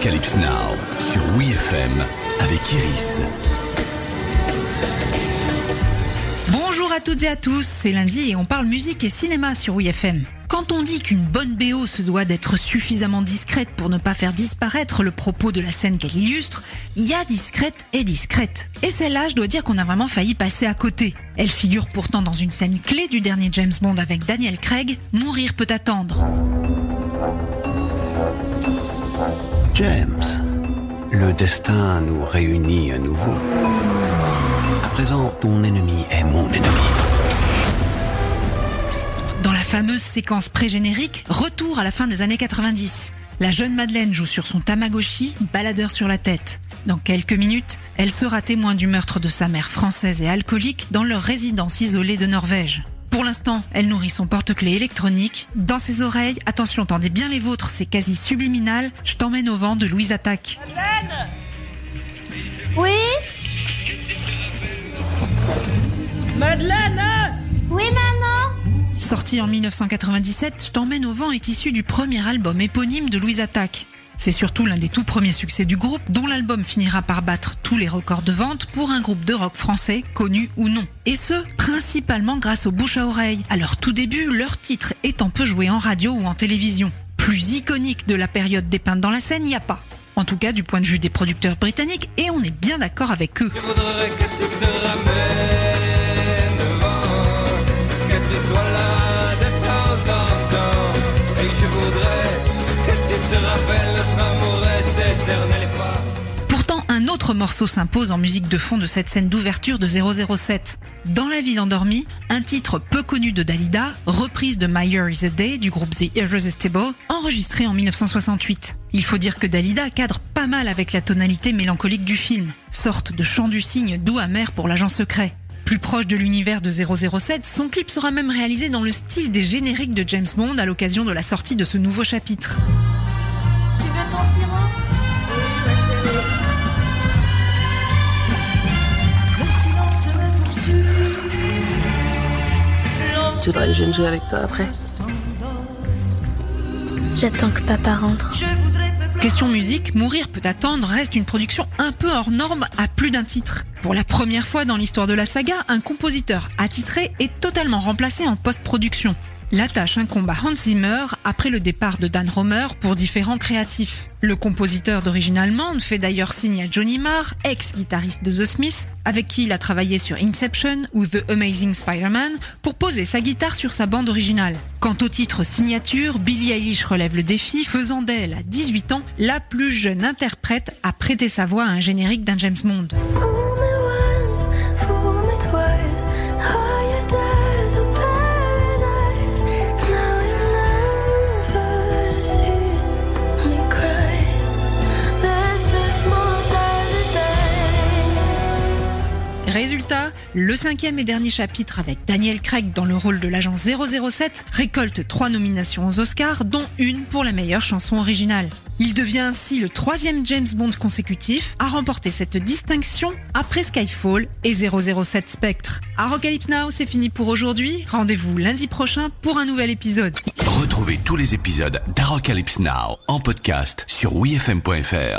Apocalypse Now sur WeFM avec Iris. Bonjour à toutes et à tous, c'est lundi et on parle musique et cinéma sur WeFM. Quand on dit qu'une bonne BO se doit d'être suffisamment discrète pour ne pas faire disparaître le propos de la scène qu'elle illustre, il y a discrète et discrète. Et celle-là, je dois dire qu'on a vraiment failli passer à côté. Elle figure pourtant dans une scène clé du dernier James Bond avec Daniel Craig, Mourir peut attendre. James, le destin nous réunit à nouveau. À présent, ton ennemi est mon ennemi. Dans la fameuse séquence pré-générique, retour à la fin des années 90. La jeune Madeleine joue sur son Tamagotchi, baladeur sur la tête. Dans quelques minutes, elle sera témoin du meurtre de sa mère française et alcoolique dans leur résidence isolée de Norvège. Pour l'instant, elle nourrit son porte-clés électronique. Dans ses oreilles, attention, tendez bien les vôtres, c'est quasi subliminal. Je t'emmène au vent de Louise Attaque. Oui Madeleine Oui, maman Sorti en 1997, Je t'emmène au vent est issu du premier album éponyme de Louise Attaque. C'est surtout l'un des tout premiers succès du groupe, dont l'album finira par battre tous les records de vente pour un groupe de rock français, connu ou non. Et ce, principalement grâce aux bouche à oreille. À leur tout début, leur titre étant peu joué en radio ou en télévision. Plus iconique de la période dépeinte dans la scène, il n'y a pas. En tout cas, du point de vue des producteurs britanniques, et on est bien d'accord avec eux. Morceau s'impose en musique de fond de cette scène d'ouverture de 007. Dans la ville endormie, un titre peu connu de Dalida, reprise de My Year is a Day du groupe The Irresistible, enregistré en 1968. Il faut dire que Dalida cadre pas mal avec la tonalité mélancolique du film, sorte de chant du cygne doux amer pour l'agent secret. Plus proche de l'univers de 007, son clip sera même réalisé dans le style des génériques de James Bond à l'occasion de la sortie de ce nouveau chapitre. Voudrais que je vienne jouer avec toi après J'attends que papa rentre. Question musique, Mourir peut attendre reste une production un peu hors norme à plus d'un titre. Pour la première fois dans l'histoire de la saga, un compositeur attitré est totalement remplacé en post-production. La tâche incombe à Hans Zimmer après le départ de Dan Romer pour différents créatifs. Le compositeur d'origine allemande fait d'ailleurs signe à Johnny Marr, ex-guitariste de The Smiths, avec qui il a travaillé sur Inception ou The Amazing Spider-Man, pour poser sa guitare sur sa bande originale. Quant au titre signature, Billie Eilish relève le défi, faisant d'elle, à 18 ans, la plus jeune interprète à prêter sa voix à un générique d'un James Bond. Résultat, le cinquième et dernier chapitre avec Daniel Craig dans le rôle de l'agent 007 récolte trois nominations aux Oscars, dont une pour la meilleure chanson originale. Il devient ainsi le troisième James Bond consécutif à remporter cette distinction après Skyfall et 007 Spectre. Apocalypse Now, c'est fini pour aujourd'hui. Rendez-vous lundi prochain pour un nouvel épisode. Retrouvez tous les épisodes d'Arocalypse Now en podcast sur WeFM.fr.